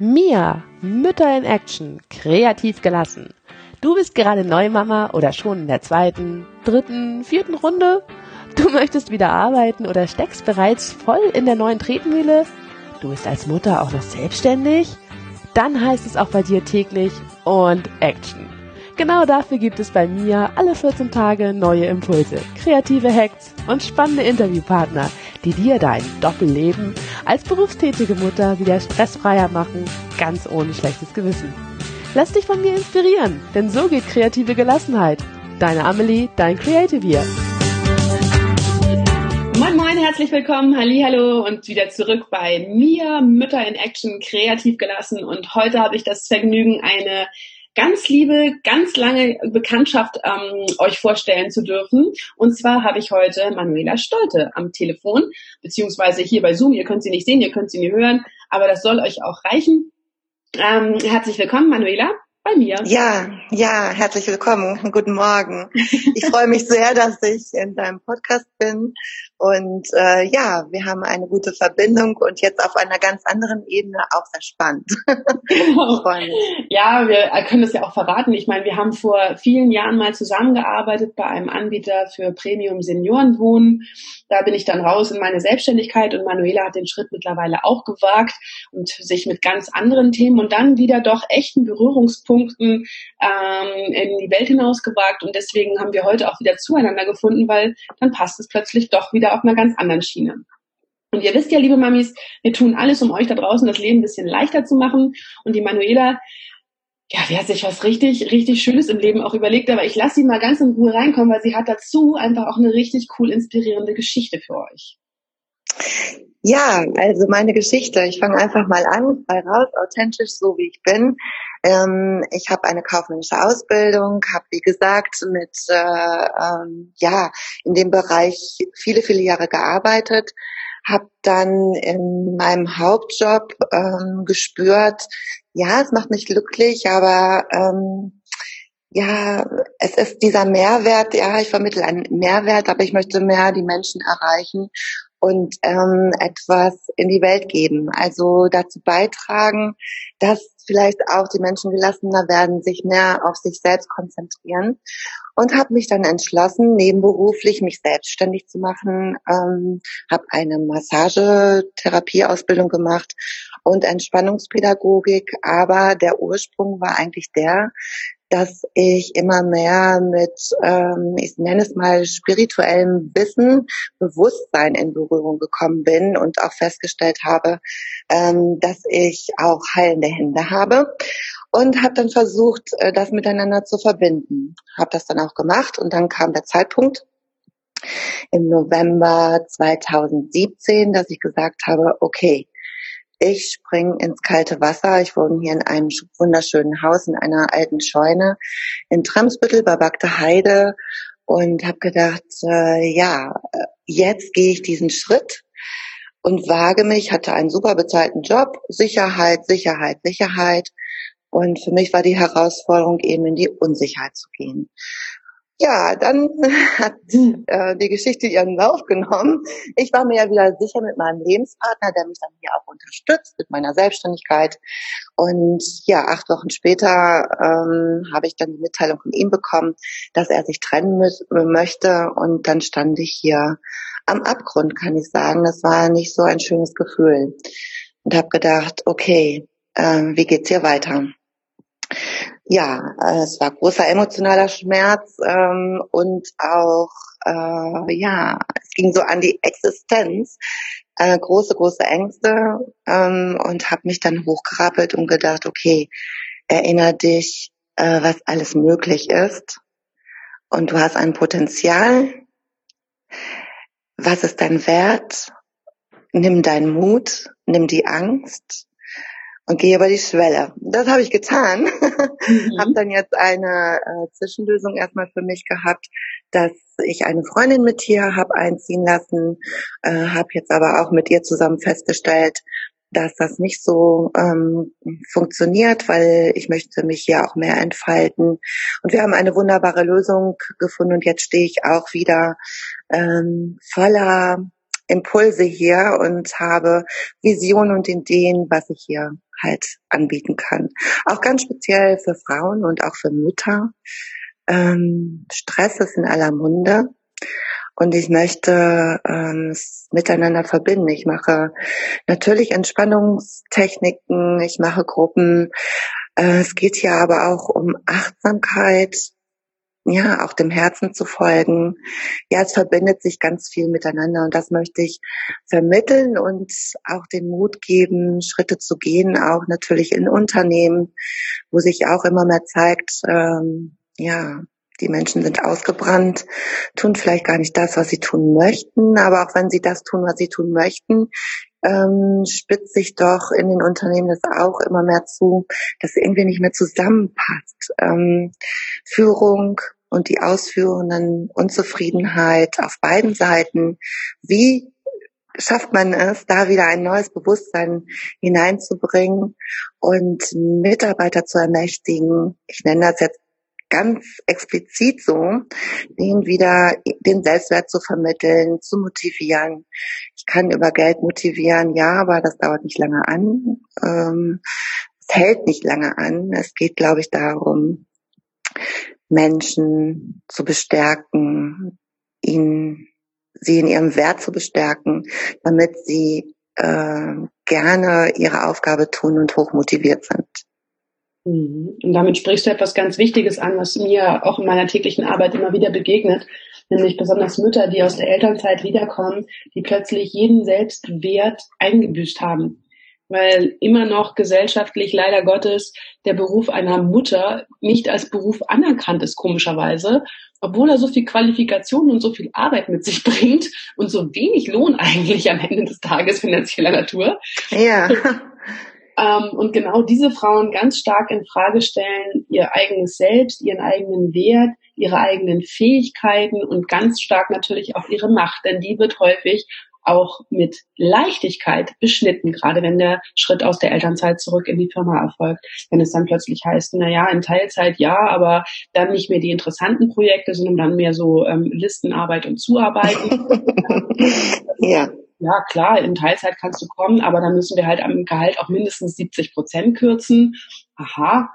Mia, Mütter in Action, kreativ gelassen. Du bist gerade Neumama oder schon in der zweiten, dritten, vierten Runde? Du möchtest wieder arbeiten oder steckst bereits voll in der neuen Tretmühle? Du bist als Mutter auch noch selbstständig? Dann heißt es auch bei dir täglich und Action. Genau dafür gibt es bei mir alle 14 Tage neue Impulse, kreative Hacks und spannende Interviewpartner, die dir dein Doppelleben als berufstätige Mutter wieder stressfreier machen, ganz ohne schlechtes Gewissen. Lass dich von mir inspirieren, denn so geht kreative Gelassenheit. Deine Amelie, dein Creative Year. Moin Moin, herzlich willkommen, Hallo und wieder zurück bei mir, Mütter in Action, kreativ gelassen. Und heute habe ich das Vergnügen, eine ganz liebe, ganz lange Bekanntschaft ähm, euch vorstellen zu dürfen. Und zwar habe ich heute Manuela Stolte am Telefon, beziehungsweise hier bei Zoom. Ihr könnt sie nicht sehen, ihr könnt sie nicht hören, aber das soll euch auch reichen. Ähm, herzlich willkommen, Manuela bei mir. Ja, ja, herzlich willkommen. Guten Morgen. Ich freue mich sehr, dass ich in deinem Podcast bin. Und äh, ja, wir haben eine gute Verbindung und jetzt auf einer ganz anderen Ebene auch sehr spannend. Ja, wir können das ja auch verraten. Ich meine, wir haben vor vielen Jahren mal zusammengearbeitet bei einem Anbieter für Premium Seniorenwohnen. Da bin ich dann raus in meine Selbstständigkeit und Manuela hat den Schritt mittlerweile auch gewagt und sich mit ganz anderen Themen und dann wieder doch echten Berührungspunkten Punkten ähm, in die Welt hinausgewagt und deswegen haben wir heute auch wieder zueinander gefunden, weil dann passt es plötzlich doch wieder auf einer ganz anderen Schiene. Und ihr wisst ja, liebe Mamis, wir tun alles, um euch da draußen das Leben ein bisschen leichter zu machen. Und die Manuela, ja, die hat sich was richtig, richtig Schönes im Leben auch überlegt, aber ich lasse sie mal ganz in Ruhe reinkommen, weil sie hat dazu einfach auch eine richtig cool inspirierende Geschichte für euch. Ja, also meine Geschichte. Ich fange einfach mal an, frei raus, authentisch, so wie ich bin. Ähm, ich habe eine kaufmännische Ausbildung, habe wie gesagt mit äh, ähm, ja in dem Bereich viele viele Jahre gearbeitet, habe dann in meinem Hauptjob ähm, gespürt, ja, es macht mich glücklich, aber ähm, ja, es ist dieser Mehrwert, ja, ich vermittle einen Mehrwert, aber ich möchte mehr die Menschen erreichen und ähm, etwas in die Welt geben. Also dazu beitragen, dass vielleicht auch die Menschen gelassener werden, sich mehr auf sich selbst konzentrieren. Und habe mich dann entschlossen, nebenberuflich mich selbstständig zu machen, ähm, habe eine Massagetherapieausbildung gemacht und Entspannungspädagogik, aber der Ursprung war eigentlich der, dass ich immer mehr mit, ähm, ich nenne es mal, spirituellem Wissen, Bewusstsein in Berührung gekommen bin und auch festgestellt habe, ähm, dass ich auch heilende Hände habe und habe dann versucht, äh, das miteinander zu verbinden. Habe das dann auch gemacht und dann kam der Zeitpunkt, im November 2017, dass ich gesagt habe, okay, ich spring ins kalte Wasser. Ich wohne hier in einem wunderschönen Haus in einer alten Scheune in Tramsbüttel bei Bagde Heide und habe gedacht, äh, ja, jetzt gehe ich diesen Schritt und wage mich, hatte einen super bezahlten Job, Sicherheit, Sicherheit, Sicherheit. Und für mich war die Herausforderung eben in die Unsicherheit zu gehen. Ja, dann hat äh, die Geschichte ihren Lauf genommen. Ich war mir ja wieder sicher mit meinem Lebenspartner, der mich dann hier auch unterstützt mit meiner Selbstständigkeit. Und ja, acht Wochen später ähm, habe ich dann die Mitteilung von ihm bekommen, dass er sich trennen möchte. Und dann stand ich hier am Abgrund, kann ich sagen. Das war nicht so ein schönes Gefühl. Und habe gedacht, okay, äh, wie geht's hier weiter? Ja, äh, es war großer emotionaler Schmerz ähm, und auch äh, ja, es ging so an die Existenz, äh, große große Ängste ähm, und habe mich dann hochgerappelt und gedacht, okay, erinnere dich, äh, was alles möglich ist und du hast ein Potenzial. Was ist dein Wert? Nimm deinen Mut, nimm die Angst und gehe über die Schwelle. Das habe ich getan. Mhm. habe dann jetzt eine äh, Zwischenlösung erstmal für mich gehabt, dass ich eine Freundin mit hier habe einziehen lassen, äh, habe jetzt aber auch mit ihr zusammen festgestellt, dass das nicht so ähm, funktioniert, weil ich möchte mich hier auch mehr entfalten. Und wir haben eine wunderbare Lösung gefunden und jetzt stehe ich auch wieder ähm, voller Impulse hier und habe Visionen und Ideen, was ich hier halt anbieten kann. Auch ganz speziell für Frauen und auch für Mütter. Ähm, Stress ist in aller Munde. Und ich möchte ähm, es miteinander verbinden. Ich mache natürlich Entspannungstechniken, ich mache Gruppen. Äh, es geht hier aber auch um Achtsamkeit, ja, auch dem Herzen zu folgen. Ja, es verbindet sich ganz viel miteinander und das möchte ich vermitteln und auch den Mut geben, Schritte zu gehen, auch natürlich in Unternehmen, wo sich auch immer mehr zeigt, ähm, ja, die Menschen sind ausgebrannt, tun vielleicht gar nicht das, was sie tun möchten, aber auch wenn sie das tun, was sie tun möchten, ähm, spitzt sich doch in den Unternehmen das auch immer mehr zu, dass irgendwie nicht mehr zusammenpasst. Ähm, Führung und die ausführenden Unzufriedenheit auf beiden Seiten. Wie schafft man es, da wieder ein neues Bewusstsein hineinzubringen und Mitarbeiter zu ermächtigen? Ich nenne das jetzt ganz explizit so, den wieder den Selbstwert zu vermitteln, zu motivieren. Ich kann über Geld motivieren, ja, aber das dauert nicht lange an. Ähm, es hält nicht lange an. Es geht, glaube ich, darum, Menschen zu bestärken, ihnen, sie in ihrem Wert zu bestärken, damit sie äh, gerne ihre Aufgabe tun und hochmotiviert sind. Mhm. Und damit sprichst du etwas ganz Wichtiges an, was mir auch in meiner täglichen Arbeit immer wieder begegnet, nämlich besonders Mütter, die aus der Elternzeit wiederkommen, die plötzlich jeden Selbstwert eingebüßt haben. Weil immer noch gesellschaftlich leider Gottes der Beruf einer Mutter nicht als Beruf anerkannt ist, komischerweise, obwohl er so viel Qualifikation und so viel Arbeit mit sich bringt und so wenig Lohn eigentlich am Ende des Tages finanzieller Natur. Ja. Ähm, und genau diese Frauen ganz stark in Frage stellen, ihr eigenes Selbst, ihren eigenen Wert, ihre eigenen Fähigkeiten und ganz stark natürlich auch ihre Macht, denn die wird häufig auch mit Leichtigkeit beschnitten, gerade wenn der Schritt aus der Elternzeit zurück in die Firma erfolgt. Wenn es dann plötzlich heißt, na ja, in Teilzeit ja, aber dann nicht mehr die interessanten Projekte, sondern dann mehr so ähm, Listenarbeit und Zuarbeiten. ja ja klar, in Teilzeit kannst du kommen, aber dann müssen wir halt am Gehalt auch mindestens 70 Prozent kürzen. Aha.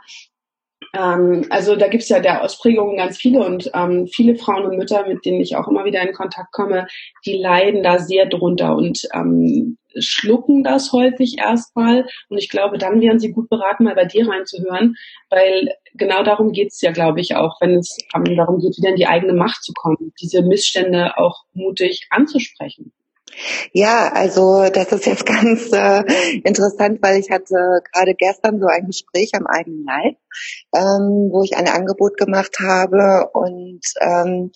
Ähm, also da gibt's ja der Ausprägungen ganz viele und ähm, viele Frauen und Mütter, mit denen ich auch immer wieder in Kontakt komme, die leiden da sehr drunter und ähm, schlucken das häufig erstmal. Und ich glaube, dann wären sie gut beraten, mal bei dir reinzuhören, weil genau darum geht's ja, glaube ich, auch, wenn es ähm, darum geht, wieder in die eigene Macht zu kommen, diese Missstände auch mutig anzusprechen. Ja, also das ist jetzt ganz äh, interessant, weil ich hatte gerade gestern so ein Gespräch am eigenen Leib, ähm, wo ich ein Angebot gemacht habe und ähm,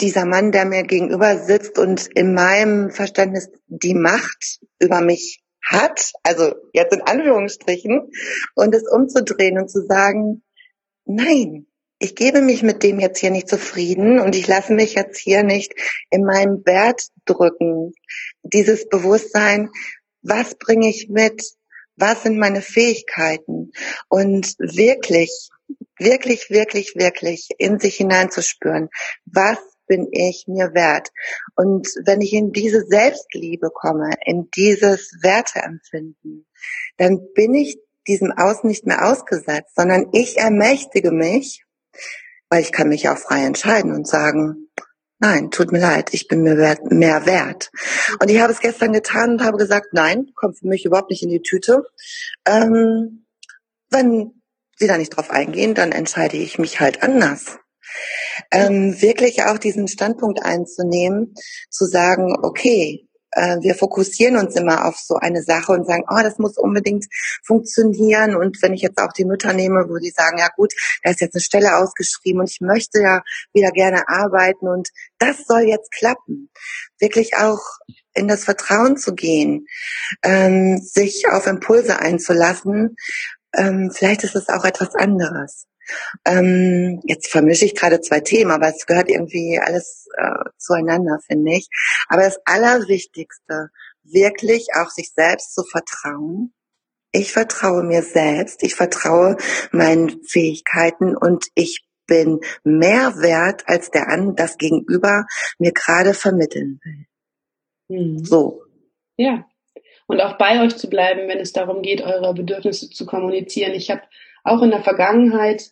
dieser Mann, der mir gegenüber sitzt und in meinem Verständnis die Macht über mich hat, also jetzt in Anführungsstrichen, und es umzudrehen und zu sagen, nein, ich gebe mich mit dem jetzt hier nicht zufrieden und ich lasse mich jetzt hier nicht in meinem Wert drücken. Dieses Bewusstsein, was bringe ich mit? Was sind meine Fähigkeiten? Und wirklich, wirklich, wirklich, wirklich in sich hineinzuspüren, was bin ich mir wert? Und wenn ich in diese Selbstliebe komme, in dieses Werteempfinden, dann bin ich diesem Außen nicht mehr ausgesetzt, sondern ich ermächtige mich weil ich kann mich auch frei entscheiden und sagen, nein, tut mir leid, ich bin mir wert, mehr wert. Und ich habe es gestern getan und habe gesagt, nein, kommt für mich überhaupt nicht in die Tüte. Ähm, wenn Sie da nicht drauf eingehen, dann entscheide ich mich halt anders. Ähm, wirklich auch diesen Standpunkt einzunehmen, zu sagen, okay, äh, wir fokussieren uns immer auf so eine Sache und sagen, oh, das muss unbedingt funktionieren. Und wenn ich jetzt auch die Mütter nehme, wo die sagen, ja gut, da ist jetzt eine Stelle ausgeschrieben und ich möchte ja wieder gerne arbeiten und das soll jetzt klappen. Wirklich auch in das Vertrauen zu gehen, ähm, sich auf Impulse einzulassen. Ähm, vielleicht ist es auch etwas anderes. Ähm, jetzt vermische ich gerade zwei Themen, aber es gehört irgendwie alles äh, zueinander, finde ich. Aber das Allerwichtigste, wirklich auch sich selbst zu vertrauen. Ich vertraue mir selbst, ich vertraue meinen Fähigkeiten und ich bin mehr wert, als der an das Gegenüber mir gerade vermitteln will. Mhm. So. Ja. Und auch bei euch zu bleiben, wenn es darum geht, eure Bedürfnisse zu kommunizieren. Ich habe auch in der Vergangenheit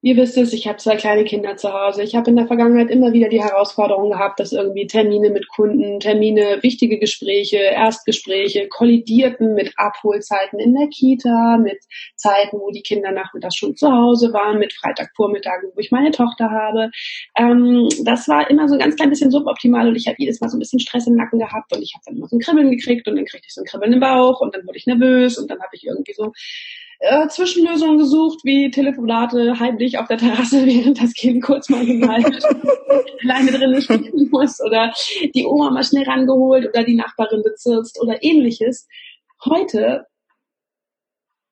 Ihr wisst es, ich habe zwei kleine Kinder zu Hause. Ich habe in der Vergangenheit immer wieder die Herausforderung gehabt, dass irgendwie Termine mit Kunden, Termine, wichtige Gespräche, Erstgespräche kollidierten mit Abholzeiten in der Kita, mit Zeiten, wo die Kinder nachmittags schon zu Hause waren, mit Freitagvormittagen, wo ich meine Tochter habe. Ähm, das war immer so ein ganz klein bisschen suboptimal und ich habe jedes Mal so ein bisschen Stress im Nacken gehabt und ich habe dann immer so ein Kribbeln gekriegt und dann kriegte ich so ein Kribbeln im Bauch und dann wurde ich nervös und dann habe ich irgendwie so äh, Zwischenlösungen gesucht, wie Telefonate heimlich auf der Terrasse, während das Kind kurz mal gemalt alleine drinnen spielen muss oder die Oma mal schnell rangeholt oder die Nachbarin bezirzt oder ähnliches. Heute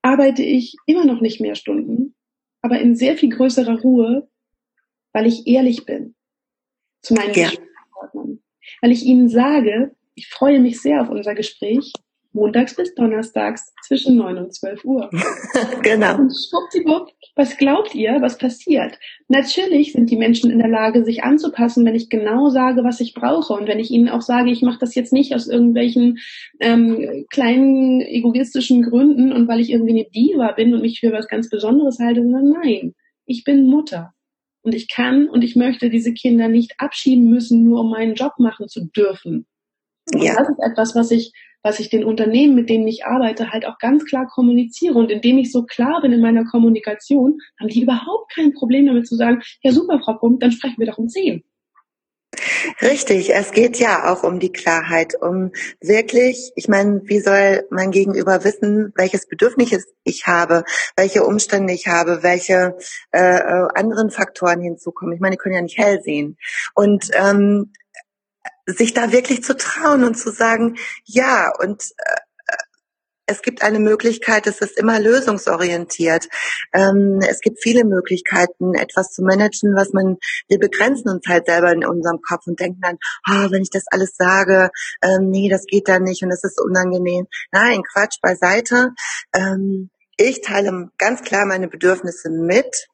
arbeite ich immer noch nicht mehr Stunden, aber in sehr viel größerer Ruhe, weil ich ehrlich bin zu meinen ja. Weil ich ihnen sage, ich freue mich sehr auf unser Gespräch montags bis donnerstags zwischen 9 und 12 Uhr. genau. Und schwuppdiwupp, was glaubt ihr, was passiert? Natürlich sind die Menschen in der Lage, sich anzupassen, wenn ich genau sage, was ich brauche. Und wenn ich ihnen auch sage, ich mache das jetzt nicht aus irgendwelchen ähm, kleinen egoistischen Gründen und weil ich irgendwie eine Diva bin und mich für was ganz Besonderes halte, sondern nein, ich bin Mutter. Und ich kann und ich möchte diese Kinder nicht abschieben müssen, nur um meinen Job machen zu dürfen. Und ja. das ist etwas, was ich was ich den Unternehmen, mit denen ich arbeite, halt auch ganz klar kommuniziere. Und indem ich so klar bin in meiner Kommunikation, haben die überhaupt kein Problem damit zu sagen, ja super, Frau Pump, dann sprechen wir doch um zehn. Richtig, es geht ja auch um die Klarheit, um wirklich, ich meine, wie soll mein Gegenüber wissen, welches Bedürfnis ich habe, welche Umstände ich habe, welche äh, äh anderen Faktoren hinzukommen. Ich meine, die können ja nicht hell sehen. Und ähm, sich da wirklich zu trauen und zu sagen, ja, und äh, es gibt eine Möglichkeit, es ist immer lösungsorientiert. Ähm, es gibt viele Möglichkeiten, etwas zu managen, was man, wir begrenzen uns halt selber in unserem Kopf und denken dann, oh, wenn ich das alles sage, ähm, nee, das geht dann nicht und es ist unangenehm. Nein, Quatsch beiseite. Ähm, ich teile ganz klar meine Bedürfnisse mit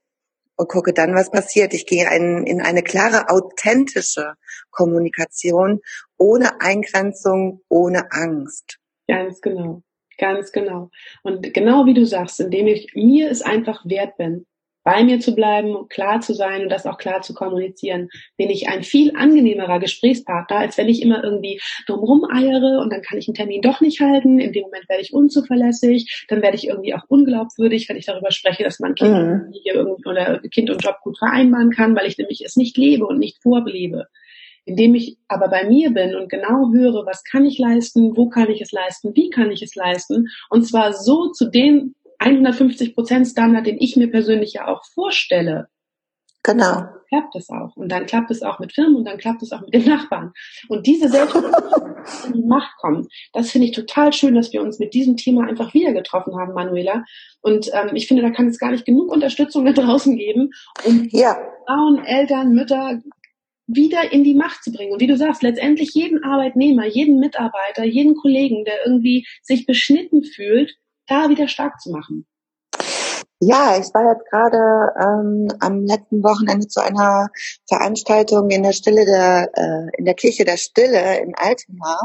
und gucke dann, was passiert. Ich gehe ein, in eine klare, authentische Kommunikation, ohne Eingrenzung, ohne Angst. Ganz genau, ganz genau. Und genau wie du sagst, indem ich mir es einfach wert bin, bei mir zu bleiben, klar zu sein und das auch klar zu kommunizieren, bin ich ein viel angenehmerer Gesprächspartner, als wenn ich immer irgendwie drumherum eiere und dann kann ich einen Termin doch nicht halten. In dem Moment werde ich unzuverlässig, dann werde ich irgendwie auch unglaubwürdig, wenn ich darüber spreche, dass man Kind, mhm. oder kind und Job gut vereinbaren kann, weil ich nämlich es nicht lebe und nicht vorlebe. Indem ich aber bei mir bin und genau höre, was kann ich leisten, wo kann ich es leisten, wie kann ich es leisten, und zwar so zu den 150 Prozent Standard, den ich mir persönlich ja auch vorstelle. Genau. Klappt es auch. Und dann klappt es auch mit Firmen und dann klappt es auch mit den Nachbarn. Und diese Selbstverständlichkeit in die Macht kommen, das finde ich total schön, dass wir uns mit diesem Thema einfach wieder getroffen haben, Manuela. Und ähm, ich finde, da kann es gar nicht genug Unterstützung da draußen geben, um ja. Frauen, Eltern, Mütter wieder in die Macht zu bringen. Und wie du sagst, letztendlich jeden Arbeitnehmer, jeden Mitarbeiter, jeden Kollegen, der irgendwie sich beschnitten fühlt, da wieder stark zu machen? Ja, ich war jetzt gerade ähm, am letzten Wochenende zu einer Veranstaltung in der Stille der äh, in der Kirche der Stille in Altena.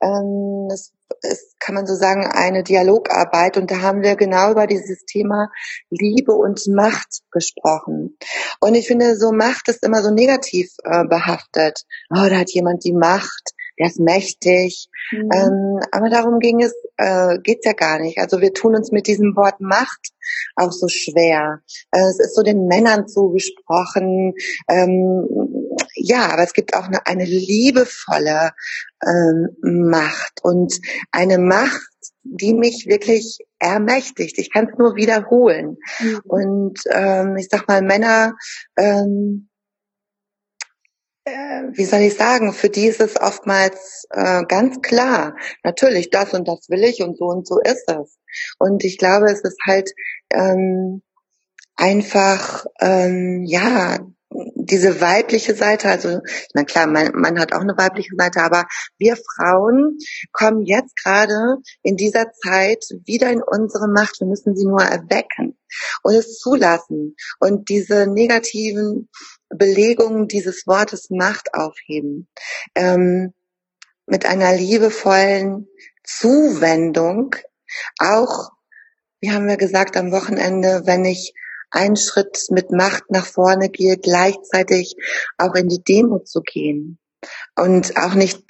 Ähm, das ist, kann man so sagen, eine Dialogarbeit und da haben wir genau über dieses Thema Liebe und Macht gesprochen. Und ich finde, so Macht ist immer so negativ äh, behaftet. Oh, da hat jemand die Macht der ist mächtig. Mhm. Ähm, aber darum ging es, äh, geht's ja gar nicht. Also wir tun uns mit diesem Wort Macht auch so schwer. Äh, es ist so den Männern zugesprochen. Ähm, ja, aber es gibt auch eine, eine liebevolle ähm, Macht und eine Macht, die mich wirklich ermächtigt. Ich kann es nur wiederholen. Mhm. Und ähm, ich sag mal, Männer ähm, äh, wie soll ich sagen, für die ist es oftmals äh, ganz klar, natürlich, das und das will ich und so und so ist es. Und ich glaube, es ist halt ähm, einfach, ähm, ja, diese weibliche Seite, also na klar, man, man hat auch eine weibliche Seite, aber wir Frauen kommen jetzt gerade in dieser Zeit wieder in unsere Macht. Wir müssen sie nur erwecken und es zulassen und diese negativen Belegungen dieses Wortes Macht aufheben. Ähm, mit einer liebevollen Zuwendung auch, wie haben wir gesagt, am Wochenende, wenn ich einen Schritt mit Macht nach vorne gehe, gleichzeitig auch in die Demut zu gehen. Und auch nicht,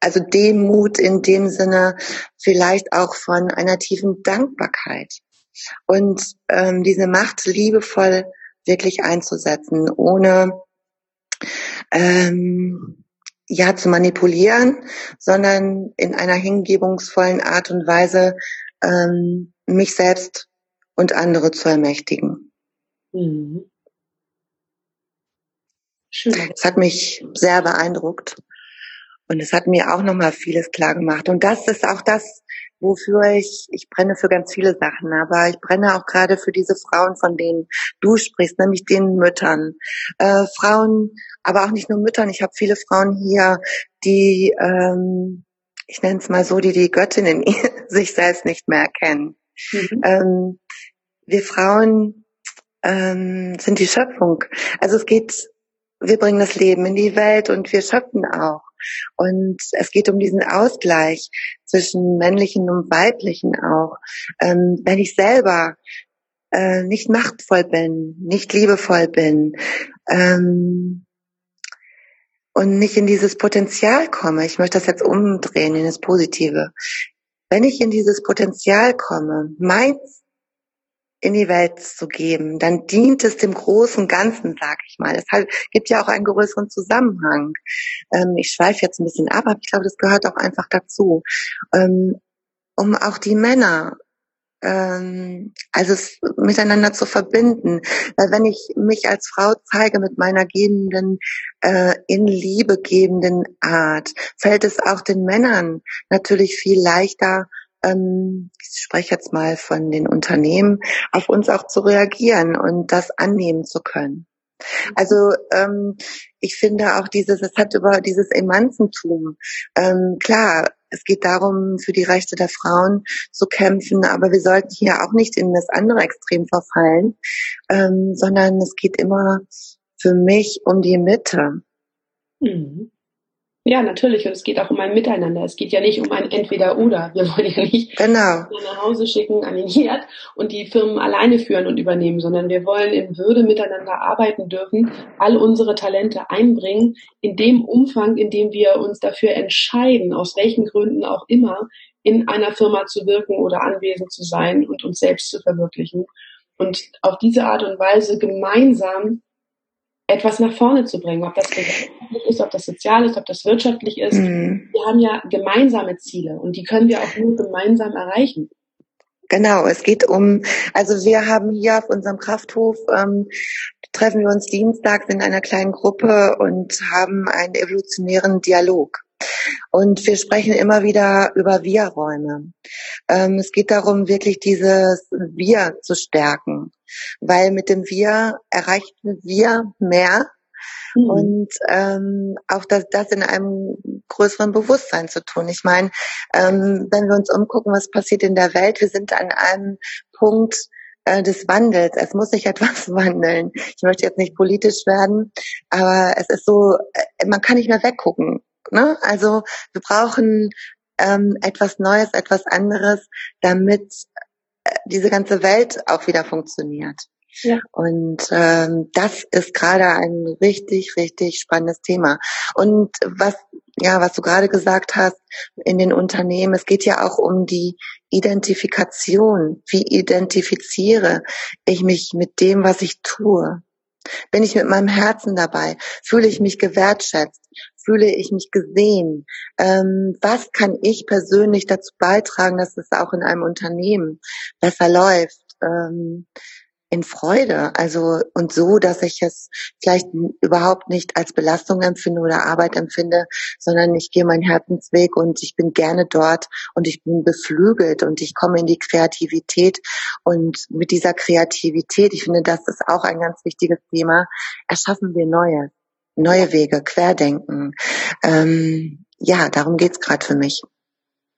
also Demut in dem Sinne vielleicht auch von einer tiefen Dankbarkeit. Und ähm, diese Macht liebevoll wirklich einzusetzen, ohne ähm, ja zu manipulieren, sondern in einer hingebungsvollen Art und Weise ähm, mich selbst und andere zu ermächtigen. Mhm. Schön. Es hat mich sehr beeindruckt und es hat mir auch nochmal vieles klar gemacht. Und das ist auch das, wofür ich, ich brenne für ganz viele Sachen, aber ich brenne auch gerade für diese Frauen, von denen du sprichst, nämlich den Müttern. Äh, Frauen, aber auch nicht nur Müttern. Ich habe viele Frauen hier, die, ähm, ich nenne es mal so, die die Göttin in sich selbst nicht mehr erkennen. Mhm. Ähm, wir Frauen ähm, sind die Schöpfung. Also es geht, wir bringen das Leben in die Welt und wir schöpfen auch. Und es geht um diesen Ausgleich zwischen männlichen und weiblichen auch. Ähm, wenn ich selber äh, nicht machtvoll bin, nicht liebevoll bin ähm, und nicht in dieses Potenzial komme, ich möchte das jetzt umdrehen in das Positive. Wenn ich in dieses Potenzial komme, meins in die Welt zu geben, dann dient es dem großen Ganzen, sag ich mal. Es gibt ja auch einen größeren Zusammenhang. Ähm, ich schweife jetzt ein bisschen ab, aber ich glaube, das gehört auch einfach dazu. Ähm, um auch die Männer ähm, also es miteinander zu verbinden. Weil wenn ich mich als Frau zeige mit meiner gebenden, äh, in Liebe gebenden Art, fällt es auch den Männern natürlich viel leichter, ähm, ich spreche jetzt mal von den Unternehmen, auf uns auch zu reagieren und das annehmen zu können. Also ähm, ich finde auch dieses, es hat über dieses Emanzentum, ähm, klar, es geht darum, für die Rechte der Frauen zu kämpfen, aber wir sollten hier auch nicht in das andere Extrem verfallen, ähm, sondern es geht immer für mich um die Mitte. Mhm. Ja, natürlich. Und es geht auch um ein Miteinander. Es geht ja nicht um ein Entweder-Oder. Wir wollen ja nicht genau. nach Hause schicken an den Herd und die Firmen alleine führen und übernehmen, sondern wir wollen in Würde miteinander arbeiten dürfen, all unsere Talente einbringen, in dem Umfang, in dem wir uns dafür entscheiden, aus welchen Gründen auch immer, in einer Firma zu wirken oder anwesend zu sein und uns selbst zu verwirklichen. Und auf diese Art und Weise gemeinsam etwas nach vorne zu bringen, ob das ist, ob das sozial ist, ob das wirtschaftlich ist. Mhm. Wir haben ja gemeinsame Ziele und die können wir auch nur gemeinsam erreichen. Genau, es geht um, also wir haben hier auf unserem Krafthof, ähm, treffen wir uns dienstags in einer kleinen Gruppe und haben einen evolutionären Dialog. Und wir sprechen immer wieder über Wir-Räume. Ähm, es geht darum, wirklich dieses Wir zu stärken, weil mit dem Wir erreichen wir mehr mhm. und ähm, auch das, das in einem größeren Bewusstsein zu tun. Ich meine, ähm, wenn wir uns umgucken, was passiert in der Welt, wir sind an einem Punkt, äh, des Wandels. Es muss sich etwas wandeln. Ich möchte jetzt nicht politisch werden, aber es ist so, äh, man kann nicht mehr weggucken. Ne? Also wir brauchen ähm, etwas Neues, etwas anderes, damit äh, diese ganze Welt auch wieder funktioniert. Ja. Und ähm, das ist gerade ein richtig, richtig spannendes Thema. Und was, ja, was du gerade gesagt hast in den Unternehmen, es geht ja auch um die Identifikation. Wie identifiziere ich mich mit dem, was ich tue? Bin ich mit meinem Herzen dabei? Fühle ich mich gewertschätzt? Fühle ich mich gesehen? Ähm, was kann ich persönlich dazu beitragen, dass es auch in einem Unternehmen besser läuft? Ähm, in Freude, also und so, dass ich es vielleicht überhaupt nicht als Belastung empfinde oder Arbeit empfinde, sondern ich gehe meinen Herzensweg und ich bin gerne dort und ich bin beflügelt und ich komme in die Kreativität und mit dieser Kreativität, ich finde, das ist auch ein ganz wichtiges Thema, erschaffen wir neue, neue Wege, Querdenken. Ähm, ja, darum geht's gerade für mich.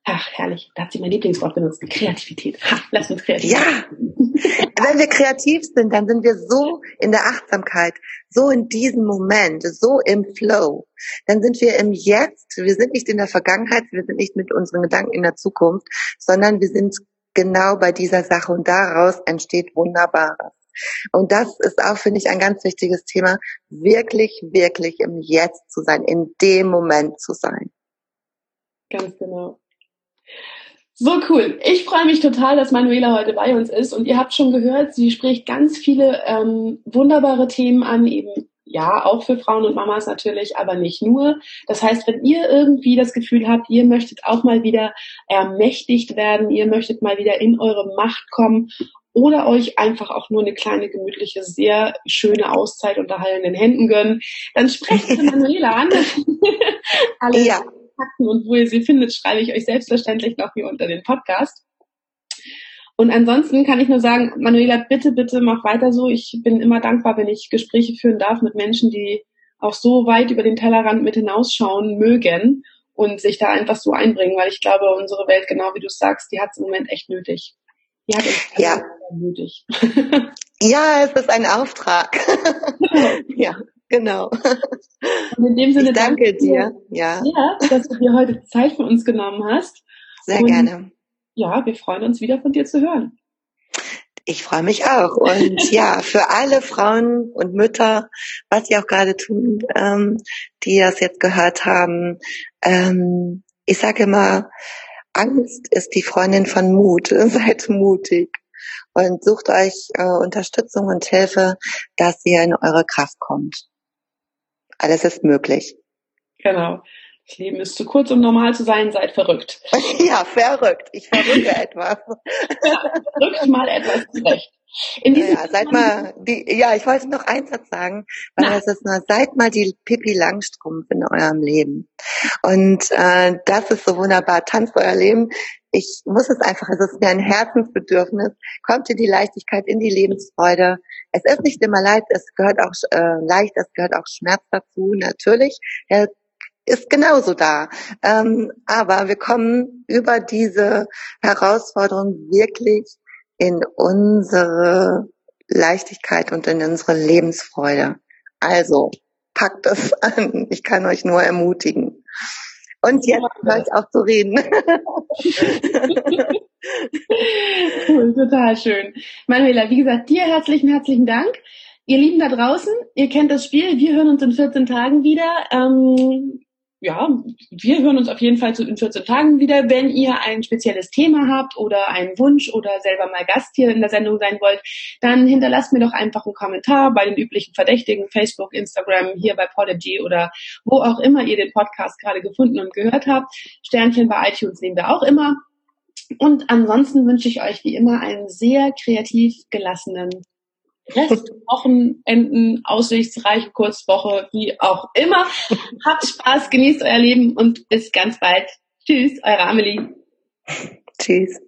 Ach, herrlich. Da hat sie mein Lieblingswort benutzt. Kreativität. Ha, lass uns kreativ Ja. Wenn wir kreativ sind, dann sind wir so in der Achtsamkeit, so in diesem Moment, so im Flow. Dann sind wir im Jetzt. Wir sind nicht in der Vergangenheit, wir sind nicht mit unseren Gedanken in der Zukunft, sondern wir sind genau bei dieser Sache und daraus entsteht Wunderbares. Und das ist auch, finde ich, ein ganz wichtiges Thema, wirklich, wirklich im Jetzt zu sein, in dem Moment zu sein. Ganz genau. So cool. Ich freue mich total, dass Manuela heute bei uns ist. Und ihr habt schon gehört, sie spricht ganz viele ähm, wunderbare Themen an, eben ja, auch für Frauen und Mamas natürlich, aber nicht nur. Das heißt, wenn ihr irgendwie das Gefühl habt, ihr möchtet auch mal wieder ermächtigt werden, ihr möchtet mal wieder in eure Macht kommen oder euch einfach auch nur eine kleine, gemütliche, sehr schöne Auszeit unter heilenden Händen gönnen, dann sprecht mit Manuela an. Alle ja. Fakten und wo ihr sie findet, schreibe ich euch selbstverständlich noch hier unter den Podcast. Und ansonsten kann ich nur sagen, Manuela, bitte, bitte mach weiter so. Ich bin immer dankbar, wenn ich Gespräche führen darf mit Menschen, die auch so weit über den Tellerrand mit hinausschauen mögen und sich da einfach so einbringen, weil ich glaube, unsere Welt, genau wie du sagst, die hat es im Moment echt nötig. Die hat es ja. nötig. ja, es ist ein Auftrag. ja, genau. Und in dem Sinne ich danke dir, ja. ja, dass du dir heute Zeit für uns genommen hast. Sehr und gerne ja, wir freuen uns wieder von dir zu hören. Ich freue mich auch. Und ja, für alle Frauen und Mütter, was sie auch gerade tun, ähm, die das jetzt gehört haben, ähm, ich sage immer, Angst ist die Freundin von Mut. Seid mutig und sucht euch äh, Unterstützung und Hilfe, dass ihr in eure Kraft kommt. Alles ist möglich. Genau. Das Leben ist zu kurz, um normal zu sein, seid verrückt. Ja, verrückt. Ich verrücke etwas. Ja, rückt mal etwas zurecht. In diesem ja, seid mal die, ja, ich wollte noch eins sagen, weil Na. das ist nur, seid mal die Pippi Langstrumpf in eurem Leben. Und äh, das ist so wunderbar. Tanzt euer Leben. Ich muss es einfach, es ist mir ein Herzensbedürfnis. Kommt in die Leichtigkeit, in die Lebensfreude. Es ist nicht immer leid, es gehört auch äh, leicht, es gehört auch Schmerz dazu, natürlich. Der ist genauso da. Ähm, aber wir kommen über diese Herausforderung wirklich in unsere Leichtigkeit und in unsere Lebensfreude. Also packt es an. Ich kann euch nur ermutigen. Und jetzt höre ich auch zu reden. cool, total schön. Manuela, wie gesagt, dir herzlichen, herzlichen Dank. Ihr Lieben da draußen, ihr kennt das Spiel. Wir hören uns in 14 Tagen wieder. Ähm, ja, wir hören uns auf jeden Fall zu in 14 Tagen wieder. Wenn ihr ein spezielles Thema habt oder einen Wunsch oder selber mal Gast hier in der Sendung sein wollt, dann hinterlasst mir doch einfach einen Kommentar bei den üblichen Verdächtigen, Facebook, Instagram, hier bei Podigy oder wo auch immer ihr den Podcast gerade gefunden und gehört habt. Sternchen bei iTunes nehmen wir auch immer. Und ansonsten wünsche ich euch wie immer einen sehr kreativ gelassenen Rest, Wochenenden, aussichtsreiche Kurzwoche, wie auch immer. Habt Spaß, genießt euer Leben und bis ganz bald. Tschüss, eure Amelie. Tschüss.